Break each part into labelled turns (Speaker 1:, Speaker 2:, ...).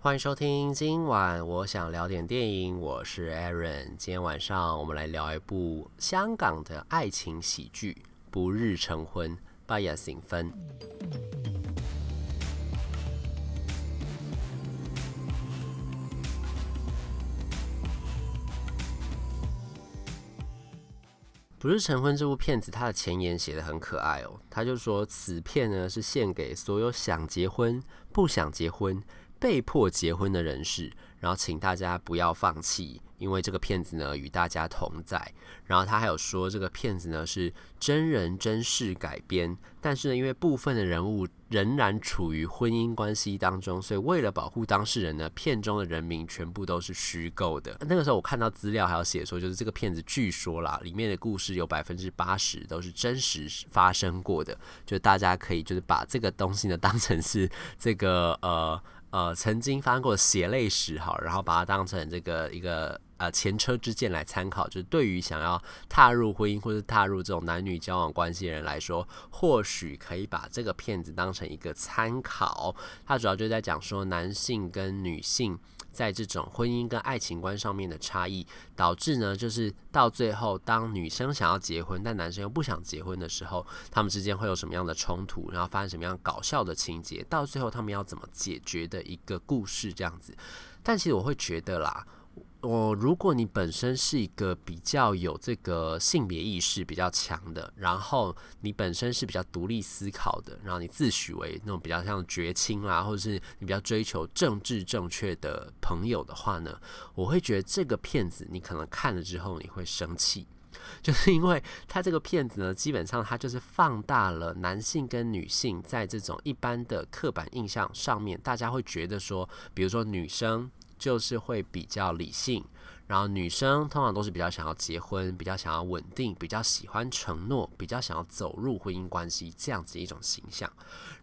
Speaker 1: 欢迎收听，今晚我想聊点电影，我是 Aaron。今天晚上我们来聊一部香港的爱情喜剧《不日成婚》八夜成婚。《不日成婚》这部片子，它的前言写得很可爱哦。他就说，此片呢是献给所有想结婚、不想结婚、被迫结婚的人士，然后请大家不要放弃。因为这个片子呢与大家同在，然后他还有说这个片子呢是真人真事改编，但是呢因为部分的人物仍然处于婚姻关系当中，所以为了保护当事人呢，片中的人名全部都是虚构的。那个时候我看到资料还有写说，就是这个片子据说啦，里面的故事有百分之八十都是真实发生过的，就大家可以就是把这个东西呢当成是这个呃呃曾经发生过血泪史哈，然后把它当成这个一个。呃，前车之鉴来参考，就是对于想要踏入婚姻或者踏入这种男女交往关系的人来说，或许可以把这个片子当成一个参考。它主要就在讲说，男性跟女性在这种婚姻跟爱情观上面的差异，导致呢，就是到最后，当女生想要结婚，但男生又不想结婚的时候，他们之间会有什么样的冲突，然后发生什么样搞笑的情节，到最后他们要怎么解决的一个故事这样子。但其实我会觉得啦。我、如果你本身是一个比较有这个性别意识比较强的，然后你本身是比较独立思考的，然后你自诩为那种比较像绝亲啦，或者是你比较追求政治正确的朋友的话呢，我会觉得这个片子你可能看了之后你会生气，就是因为他这个片子呢，基本上他就是放大了男性跟女性在这种一般的刻板印象上面，大家会觉得说，比如说女生。就是会比较理性，然后女生通常都是比较想要结婚，比较想要稳定，比较喜欢承诺，比较想要走入婚姻关系这样子一种形象。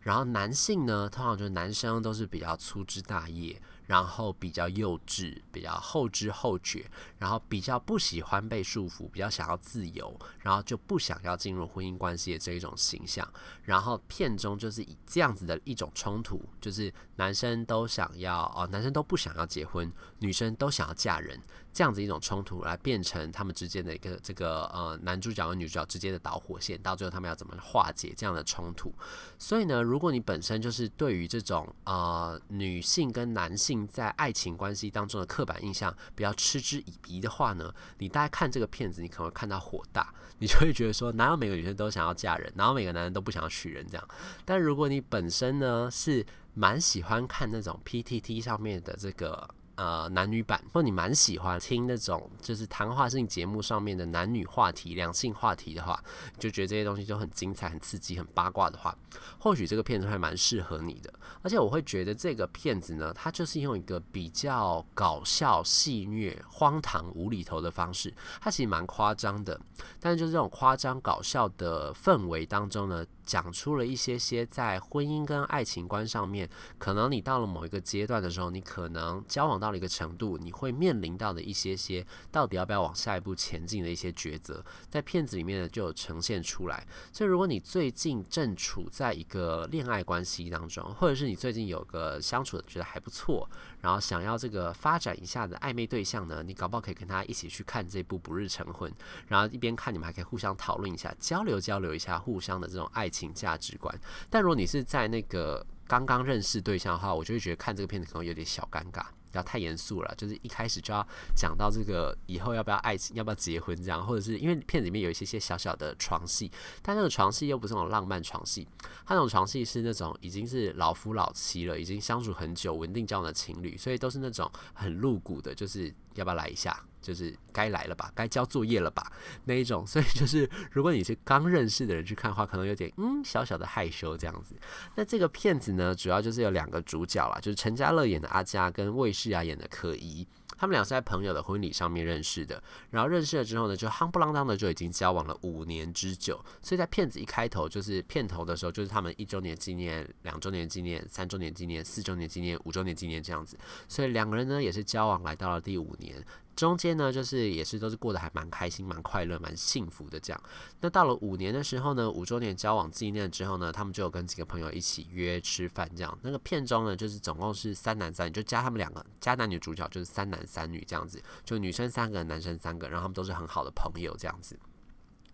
Speaker 1: 然后男性呢，通常就是男生都是比较粗枝大叶。然后比较幼稚，比较后知后觉，然后比较不喜欢被束缚，比较想要自由，然后就不想要进入婚姻关系的这一种形象。然后片中就是以这样子的一种冲突，就是男生都想要哦，男生都不想要结婚，女生都想要嫁人。这样子一种冲突来变成他们之间的一个这个呃男主角和女主角之间的导火线，到最后他们要怎么化解这样的冲突？所以呢，如果你本身就是对于这种呃女性跟男性在爱情关系当中的刻板印象比较嗤之以鼻的话呢，你大概看这个片子，你可能会看到火大，你就会觉得说，哪有每个女生都想要嫁人，哪有每个男人都不想要娶人这样？但如果你本身呢是蛮喜欢看那种 PTT 上面的这个。呃，男女版，或你蛮喜欢听那种就是谈话性节目上面的男女话题、两性话题的话，就觉得这些东西就很精彩、很刺激、很八卦的话，或许这个片子还蛮适合你的。而且我会觉得这个片子呢，它就是用一个比较搞笑、戏谑、荒唐、无厘头的方式，它其实蛮夸张的，但是就是这种夸张搞笑的氛围当中呢。讲出了一些些在婚姻跟爱情观上面，可能你到了某一个阶段的时候，你可能交往到了一个程度，你会面临到的一些些到底要不要往下一步前进的一些抉择，在片子里面呢就有呈现出来。所以，如果你最近正处在一个恋爱关系当中，或者是你最近有个相处的觉得还不错，然后想要这个发展一下的暧昧对象呢，你搞不好可以跟他一起去看这部《不日成婚》，然后一边看你们还可以互相讨论一下，交流交流一下互相的这种爱情价值观，但如果你是在那个刚刚认识对象的话，我就会觉得看这个片子可能有点小尴尬，不要太严肃了。就是一开始就要讲到这个以后要不要爱情，要不要结婚这样，或者是因为片子里面有一些些小小的床戏，但那个床戏又不是那种浪漫床戏，他那种床戏是那种已经是老夫老妻了，已经相处很久、稳定交往的情侣，所以都是那种很露骨的，就是要不要来一下。就是该来了吧，该交作业了吧那一种，所以就是如果你是刚认识的人去看的话，可能有点嗯小小的害羞这样子。那这个片子呢，主要就是有两个主角啦，就是陈家乐演的阿佳跟魏诗雅演的可怡。他们俩是在朋友的婚礼上面认识的，然后认识了之后呢，就夯不啷当的就已经交往了五年之久。所以在片子一开头就是片头的时候，就是他们一周年纪念、两周年纪念、三周年纪念、四周年纪念、五周年纪念这样子。所以两个人呢也是交往来到了第五年。中间呢，就是也是都是过得还蛮开心、蛮快乐、蛮幸福的这样。那到了五年的时候呢，五周年交往纪念之后呢，他们就有跟几个朋友一起约吃饭这样。那个片中呢，就是总共是三男三女，就加他们两个，加男女主角就是三男三女这样子，就女生三个，男生三个，然后他们都是很好的朋友这样子。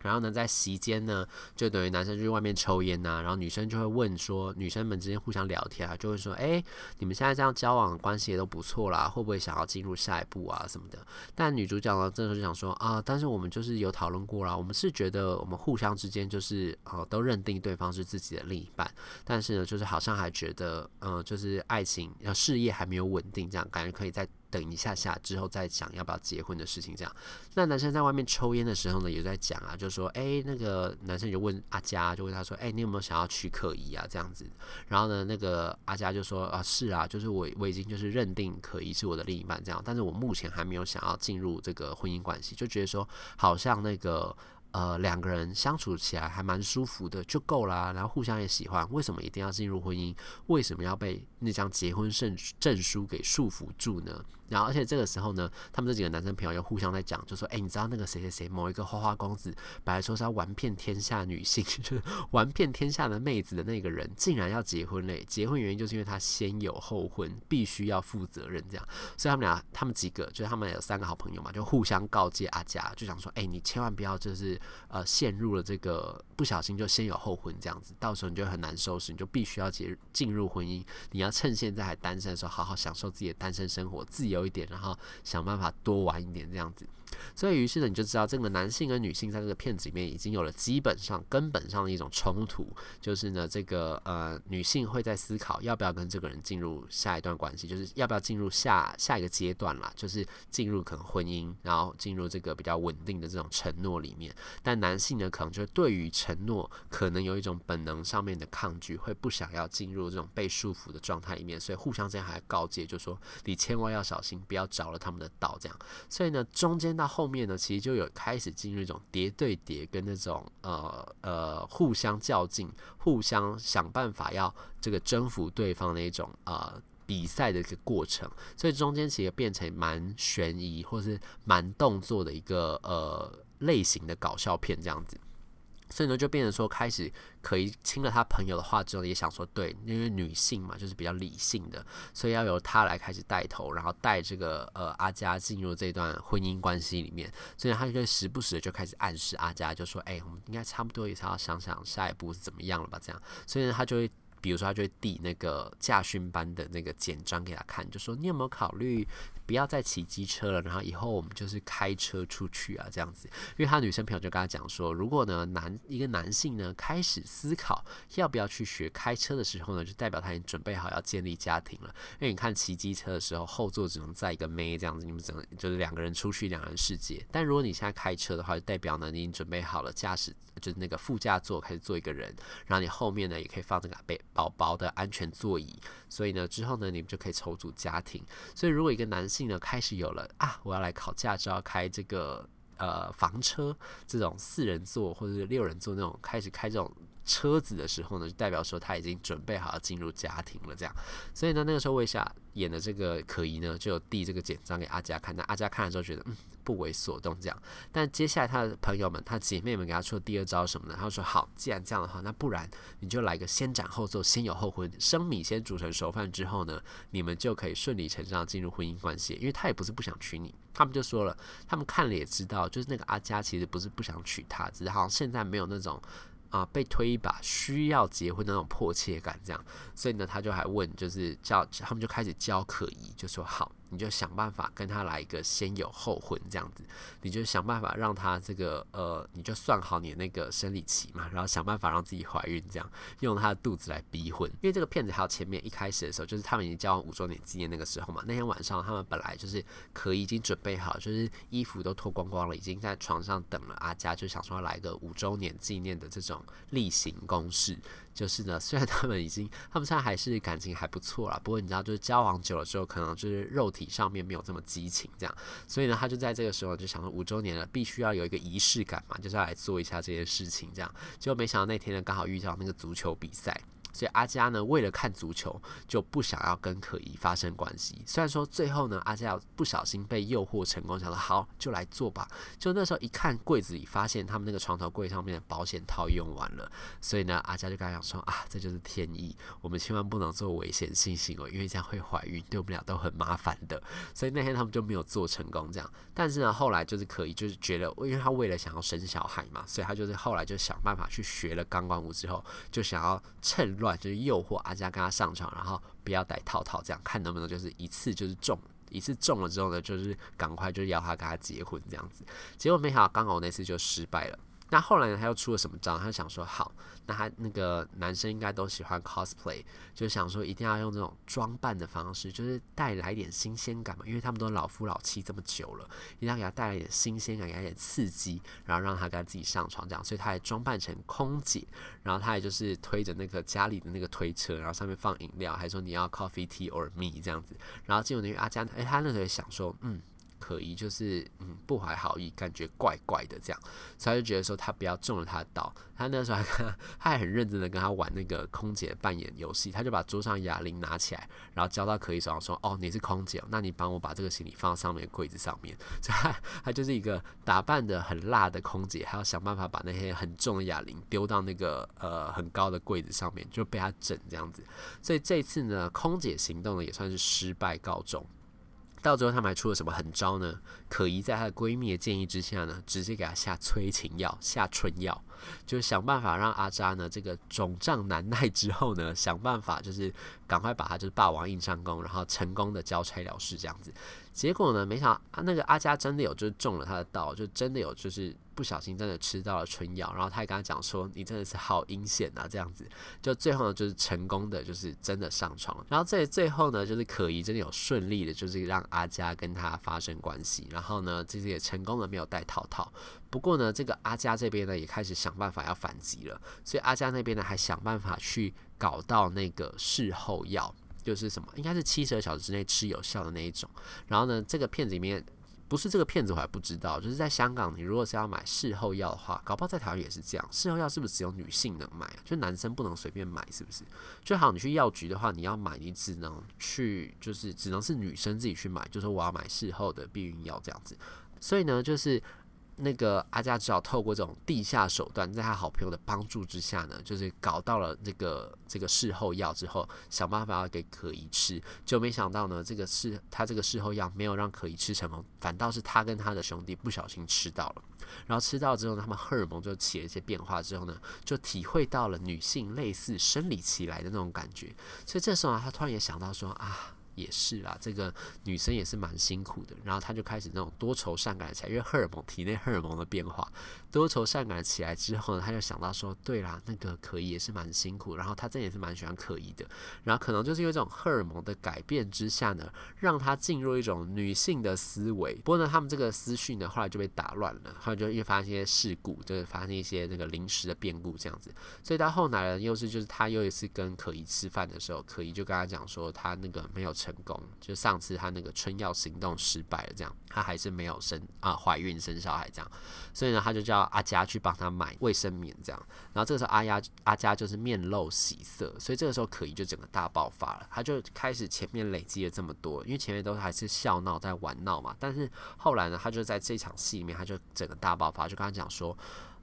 Speaker 1: 然后呢，在席间呢，就等于男生就去外面抽烟呐、然后女生就会问说，女生们之间互相聊天啊，就会说，哎，你们现在这样交往关系也都不错啦，会不会想要进入下一步啊什么的？但女主角呢，这时候就想说啊，但是我们就是有讨论过啦，我们是觉得我们互相之间就是呃都认定对方是自己的另一半，但是呢，就是好像还觉得嗯、就是爱情呃事业还没有稳定，这样感觉可以再。等一下下之后再讲要不要结婚的事情，这样。那男生在外面抽烟的时候呢，也在讲啊，就说，哎、那个男生就问阿佳，就问他说，哎、你有没有想要娶可怡啊？这样子。然后呢，那个阿佳就说，啊，是啊，就是我我已经就是认定可怡是我的另一半这样，但是我目前还没有想要进入这个婚姻关系，就觉得说好像那个。呃，两个人相处起来还蛮舒服的，就够啦。然后互相也喜欢，为什么一定要进入婚姻？为什么要被那张结婚证证书给束缚住呢？然后，而且这个时候呢，他们这几个男生朋友又互相在讲，就说：“哎，你知道那个谁谁谁，某一个花花公子，本来说是要玩遍天下女性，就是玩遍天下的妹子的那个人，竟然要结婚嘞！结婚原因就是因为他先有后婚，必须要负责任这样。所以他们俩，他们几个，就是他们有三个好朋友嘛，就互相告诫阿佳，就想说：哎，你千万不要就是。”呃，陷入了这个不小心就先有后婚这样子，到时候你就很难收拾，你就必须要结进入婚姻。你要趁现在还单身的时候，好好享受自己的单身生活，自由一点，然后想办法多玩一点这样子。所以，于是呢，你就知道这个男性跟女性在这个片子里面已经有了基本上、根本上的一种冲突，就是呢，这个呃，女性会在思考要不要跟这个人进入下一段关系，就是要不要进入下下一个阶段啦，就是进入可能婚姻，然后进入这个比较稳定的这种承诺里面。但男性呢，可能就对于承诺可能有一种本能上面的抗拒，会不想要进入这种被束缚的状态里面，所以互相之间还告诫，就说你千万要小心，不要着了他们的道，这样。所以呢，中间到后面呢，其实就有开始进入一种叠对叠跟那种呃呃互相较劲、互相想办法要这个征服对方的一种呃比赛的一个过程，所以中间其实变成蛮悬疑或是蛮动作的一个呃类型的搞笑片这样子。所以呢，就变成说，开始可以听了他朋友的话之后，也想说，对，因为女性嘛，就是比较理性的，所以要由他来开始带头，然后带这个呃阿佳进入这段婚姻关系里面。所以他就时不时的就开始暗示阿佳，就说，哎，我们应该差不多也是要想想下一步是怎么样了吧？这样，所以呢，他就会。比如说，他就会递那个驾训班的那个简章给他看，就说你有没有考虑不要再骑机车了，然后以后我们就是开车出去啊，这样子。因为他女生朋友就跟他讲说，如果呢男一个男性呢开始思考要不要去学开车的时候呢，就代表他已经准备好要建立家庭了。因为你看骑机车的时候，后座只能载一个妹这样子，你们只能就是两个人出去，两人世界。但如果你现在开车的话，就代表呢你已经准备好了驾驶，就是那个副驾座开始坐一个人，然后你后面呢也可以放这个背。宝宝的安全座椅，所以呢，之后呢，你们就可以筹组家庭。所以，如果一个男性呢，开始有了啊，我要来考驾照，开这个呃房车这种四人座或者是六人座那种，开始开这种。车子的时候呢，就代表说他已经准备好要进入家庭了，这样。所以呢，那个时候魏夏演的这个可疑呢，就有递这个简章给阿佳看。那阿佳看了之后觉得，嗯，不为所动，这样。但接下来他的朋友们、他姐妹们给他出的第二招什么呢？他说：“好，既然这样的话，那不然你就来个先斩后奏，先有后婚，生米先煮成熟饭之后呢，你们就可以顺理成章进入婚姻关系。因为他也不是不想娶你，他们就说了，他们看了也知道，就是那个阿佳其实不是不想娶她，只是好像现在没有那种。”啊，被推一把需要结婚那种迫切感，这样，所以呢，他就还问，就是叫他们就开始教可疑，就说好。你就想办法跟他来一个先有后婚这样子，你就想办法让他这个呃，你就算好你那个生理期嘛，然后想办法让自己怀孕，这样用他的肚子来逼婚。因为这个骗子还有前面一开始的时候，就是他们已经交往五周年纪念那个时候嘛，那天晚上他们本来就是可以已经准备好，就是衣服都脱光光了，已经在床上等了阿佳，就想说来个五周年纪念的这种例行公事。就是呢，虽然他们已经，他们现在还是感情还不错啦，不过你知道，就是交往久了之后，可能就是肉体上面没有这么激情，这样，所以呢，他就在这个时候就想说，五周年了，必须要有一个仪式感嘛，就是要来做一下这件事情，这样，结果没想到那天呢，刚好遇到那个足球比赛。所以阿佳呢，为了看足球，就不想要跟可怡发生关系。虽然说最后呢，阿佳不小心被诱惑成功，想说好就来做吧。就那时候一看柜子里，发现他们那个床头柜上面的保险套用完了。所以呢，阿佳就跟他讲说啊，这就是天意，我们千万不能做危险性行为，因为这样会怀孕，对我们俩都很麻烦的。所以那天他们就没有做成功这样。但是呢，后来就是可怡就是觉得，因为他为了想要生小孩嘛，所以他就是后来就想办法去学了钢管舞之后，就想要趁乱就是诱惑阿佳跟他上床，然后不要戴套套，这样看能不能就是一次就是中，一次中了之后呢，就是赶快就要他跟他结婚这样子。结果没想到刚好那次就失败了。那后来呢，他又出了什么招？他想说好。那他那个男生应该都喜欢 cosplay，就想说一定要用这种装扮的方式，就是带来一点新鲜感嘛，因为他们都老夫老妻这么久了，一定要给他带来一点新鲜感，给他一点刺激，然后让他跟他自己上床这样，所以他也装扮成空姐，然后他也就是推着那个家里的那个推车，然后上面放饮料，还说你要 coffee tea or me 这样子，然后结果那个阿佳，哎，他那时候也想说，嗯。可疑就是嗯不怀好意，感觉怪怪的这样，所以他就觉得说他不要中了他的刀。他那时候还跟他，还很认真的跟他玩那个空姐扮演游戏，他就把桌上哑铃拿起来，然后交到可疑手上说：“哦，你是空姐，那你帮我把这个行李放到上面柜子上面。”所以他他就是一个打扮的很辣的空姐，还要想办法把那些很重的哑铃丢到那个呃很高的柜子上面，就被他整这样子。所以这次呢，空姐行动呢也算是失败告终。到最后，他们还出了什么狠招呢？可疑在她的闺蜜的建议之下呢，直接给她下催情药、下春药，就是想办法让阿渣呢这个肿胀难耐之后呢，想办法就是赶快把他就是霸王硬上弓，然后成功的交差了事这样子。结果呢，没想到啊，那个阿佳真的有就是中了他的道，就真的有就是不小心真的吃到了春药，然后他也跟他讲说，你真的是好阴险啊这样子，就最后呢就是成功的就是真的上床，然后在最后呢就是可疑真的有顺利的就是让阿佳跟他发生关系，然后呢其实也成功的没有戴套套，不过呢这个阿佳这边呢也开始想想办法要反击了，所以阿佳那边呢还想办法去搞到那个事后药。就是什么，应该是七十二小时之内吃有效的那一种。然后呢，这个片子里面不是这个片子，我还不知道。就是在香港，你如果是要买事后药的话，搞不好在台湾也是这样。事后药是不是只有女性能买？就男生不能随便买，是不是？就好，你去药局的话，你要买，你只能去，就是只能是女生自己去买，就说我要买事后的避孕药这样子。所以呢，就是。那个阿佳只好透过这种地下手段，在他好朋友的帮助之下呢，就是搞到了这个这个事后药之后，想办法要给可怡吃，就没想到呢，这个事他这个事后药没有让可怡吃成功，反倒是他跟他的兄弟不小心吃到了，然后吃到之后，他们荷尔蒙就起了一些变化之后呢，就体会到了女性类似生理期来的那种感觉，所以这时候啊，他突然也想到说啊。也是啦，这个女生也是蛮辛苦的。然后她就开始那种多愁善感起来，因为荷尔蒙体内荷尔蒙的变化，多愁善感起来之后呢，她就想到说，对啦，那个可怡也是蛮辛苦。然后她真也是蛮喜欢可怡的。然后可能就是因为这种荷尔蒙的改变之下呢，让她进入一种女性的思维。不过呢，他们这个思绪呢，后来就被打乱了。后来就因为发生一些事故，就是发生一些那个临时的变故这样子。所以到后来呢，又是就是她又一次跟可怡吃饭的时候，可怡就跟他讲说，她那个没有成。功，就上次他那个春药行动失败了，这样他还是没有生啊怀孕生小孩这样，所以呢他就叫阿佳去帮他买卫生棉这样，然后这个时候阿丫阿佳就是面露喜色，所以这个时候可疑就整个大爆发了，他就开始前面累积了这么多，因为前面都还是笑闹在玩闹嘛，但是后来呢他就在这场戏里面他就整个大爆发，就跟他讲说，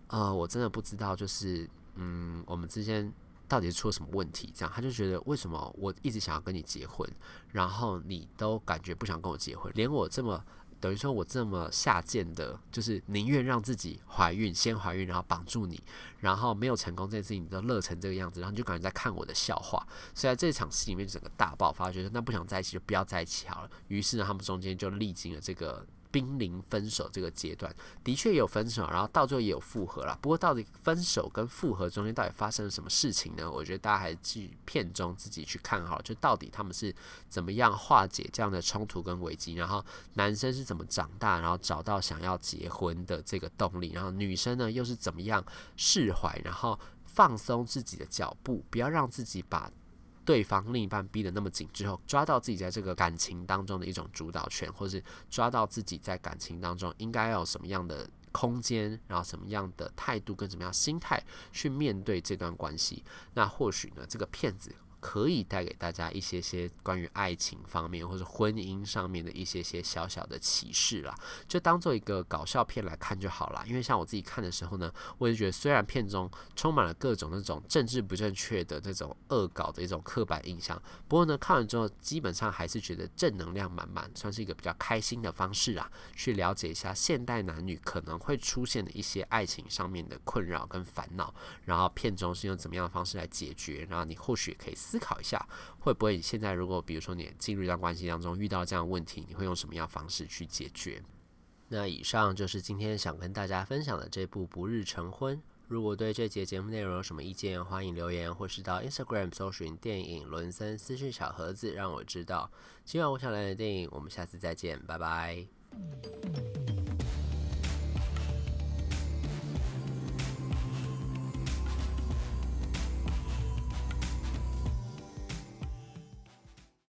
Speaker 1: 呃我真的不知道就是嗯我们之间。到底是出了什么问题？这样他就觉得为什么我一直想要跟你结婚，然后你都感觉不想跟我结婚，连我这么等于说我这么下贱的，就是宁愿让自己怀孕，先怀孕，然后绑住你，然后没有成功这件事情，你都乐成这个样子，然后你就感觉在看我的笑话。所以在这场戏里面，整个大爆发，觉得那不想在一起就不要在一起好了。于是呢，他们中间就历经了这个。濒临分手这个阶段，的确有分手，然后到最后也有复合了。不过，到底分手跟复合中间到底发生了什么事情呢？我觉得大家还是去片中自己去看好，就到底他们是怎么样化解这样的冲突跟危机，然后男生是怎么长大，然后找到想要结婚的这个动力，然后女生呢又是怎么样释怀，然后。放松自己的脚步，不要让自己把对方另一半逼得那么紧，之后抓到自己在这个感情当中的一种主导权，或是抓到自己在感情当中应该要有什么样的空间，然后什么样的态度跟什么样心态去面对这段关系，那或许呢，这个骗子。可以带给大家一些些关于爱情方面或者婚姻上面的一些些小小的启示啦，就当做一个搞笑片来看就好啦。因为像我自己看的时候呢，我也觉得虽然片中充满了各种那种政治不正确的这种恶搞的一种刻板印象，不过呢，看完之后基本上还是觉得正能量满满，算是一个比较开心的方式啊，去了解一下现代男女可能会出现的一些爱情上面的困扰跟烦恼，然后片中是用怎么样的方式来解决，然后你或许可以。思考一下，会不会你现在如果比如说你进入一段关系当中遇到这样的问题，你会用什么样的方式去解决？那以上就是今天想跟大家分享的这部《不日成婚》。如果对这节节目内容有什么意见，欢迎留言或是到 Instagram 搜寻电影伦森私讯小盒子，让我知道。今晚我想来的电影，我们下次再见，拜拜。